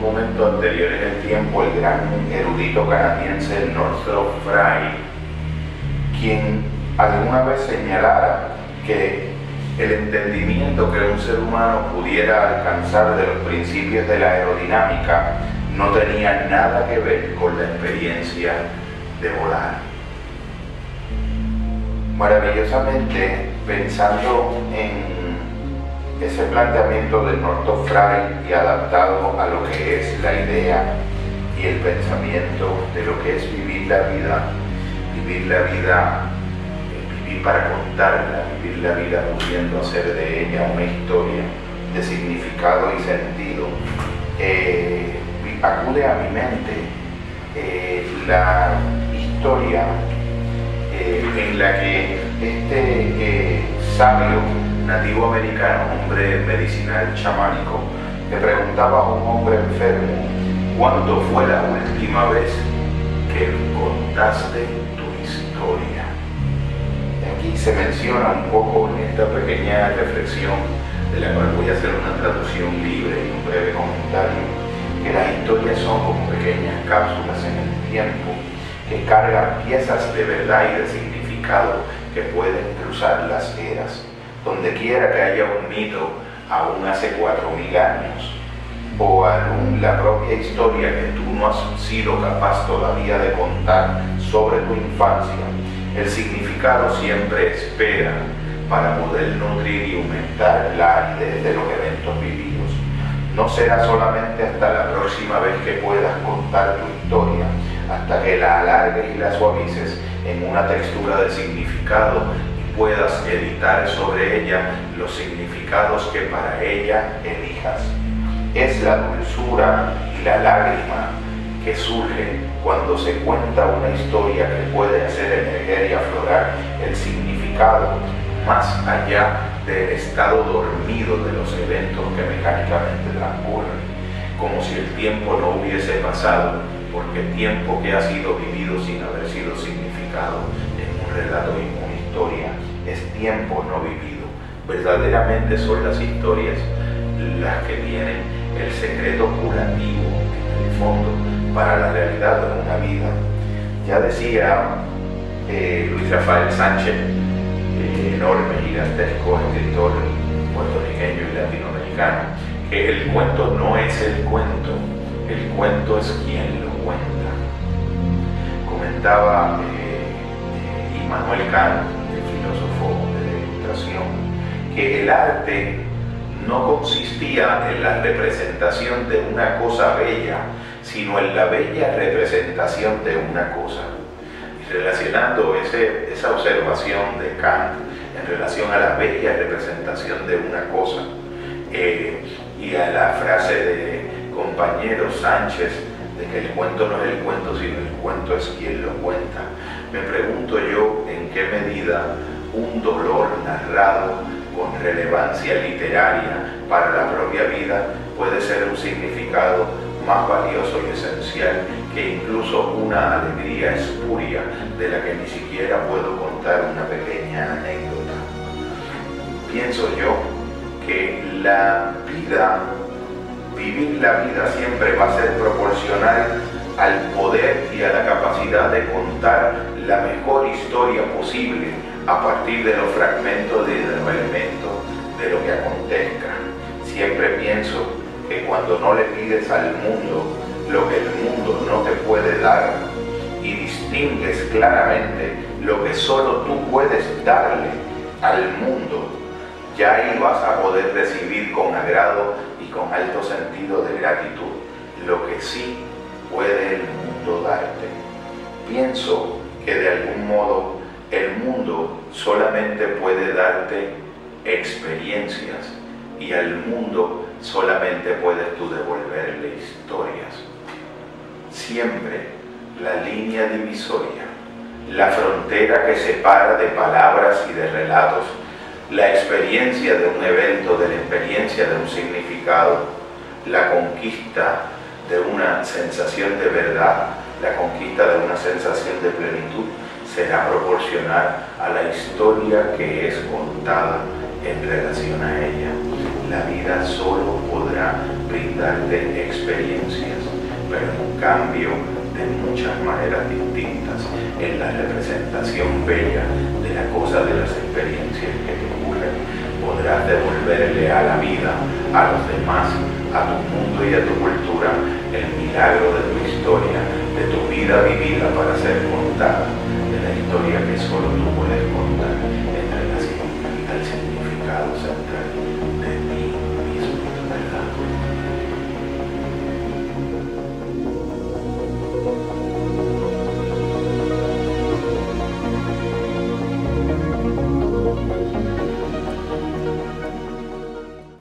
momento anterior en el tiempo el gran erudito canadiense Northrop Frye, quien alguna vez señalara que el entendimiento que un ser humano pudiera alcanzar de los principios de la aerodinámica no tenía nada que ver con la experiencia de volar. Maravillosamente, pensando en ese planteamiento de Northrop Frye y adaptado a lo que es la idea y el pensamiento de lo que es vivir la vida, vivir la vida, eh, vivir para contarla, vivir la vida pudiendo hacer de ella una historia de significado y sentido, eh, acude a mi mente eh, la historia en la que este sabio nativo americano, hombre medicinal chamánico, le preguntaba a un hombre enfermo, ¿cuándo fue la última vez que contaste tu historia? Aquí se menciona un poco en esta pequeña reflexión, de la cual voy a hacer una traducción libre y un breve comentario, que las historias son como pequeñas cápsulas en el tiempo que cargan piezas de verdad y de significado que pueden cruzar las eras donde quiera que haya un mito, aún hace cuatro mil años, o aún la propia historia que tú no has sido capaz todavía de contar sobre tu infancia, el significado siempre espera para poder nutrir y aumentar la aridez de los eventos vividos. No será solamente hasta la próxima vez que puedas contar tu historia, hasta que la alargues y la suavices en una textura de significado puedas editar sobre ella los significados que para ella elijas. Es la dulzura y la lágrima que surge cuando se cuenta una historia que puede hacer emerger y aflorar el significado más allá del estado dormido de los eventos que mecánicamente transcurren, como si el tiempo no hubiese pasado, porque tiempo que ha sido vivido sin haber sido significado en un relato y una historia es tiempo no vivido. Verdaderamente son las historias las que tienen el secreto curativo en el fondo para la realidad de una vida. Ya decía eh, Luis Rafael Sánchez, eh, enorme, gigantesco escritor puertorriqueño y latinoamericano, que el cuento no es el cuento, el cuento es quien lo cuenta. Comentaba eh, Immanuel Kant que el arte no consistía en la representación de una cosa bella, sino en la bella representación de una cosa. Y relacionando esa observación de Kant en relación a la bella representación de una cosa eh, y a la frase de compañero Sánchez de que el cuento no es el cuento, sino el cuento es quien lo cuenta, me pregunto yo en qué medida un dolor narrado con relevancia literaria para la propia vida puede ser un significado más valioso y esencial que incluso una alegría espuria de la que ni siquiera puedo contar una pequeña anécdota. Pienso yo que la vida, vivir la vida siempre va a ser proporcional al poder y a la capacidad de contar la mejor historia posible a partir de los fragmentos de los elementos de lo que acontezca. Siempre pienso que cuando no le pides al mundo lo que el mundo no te puede dar y distingues claramente lo que solo tú puedes darle al mundo, ya ahí vas a poder recibir con agrado con alto sentido de gratitud lo que sí puede el mundo darte. Pienso que de algún modo el mundo solamente puede darte experiencias y al mundo solamente puedes tú devolverle historias. Siempre la línea divisoria, la frontera que separa de palabras y de relatos, la experiencia de un evento, de la experiencia de un significado, la conquista de una sensación de verdad, la conquista de una sensación de plenitud, será proporcional a la historia que es contada en relación a ella. La vida solo podrá brindarte experiencias cambio de muchas maneras distintas en la representación bella de la cosa de las experiencias que te ocurren. Podrás a la vida, a los demás, a tu mundo y a tu cultura el milagro de tu historia, de tu vida vivida para ser contada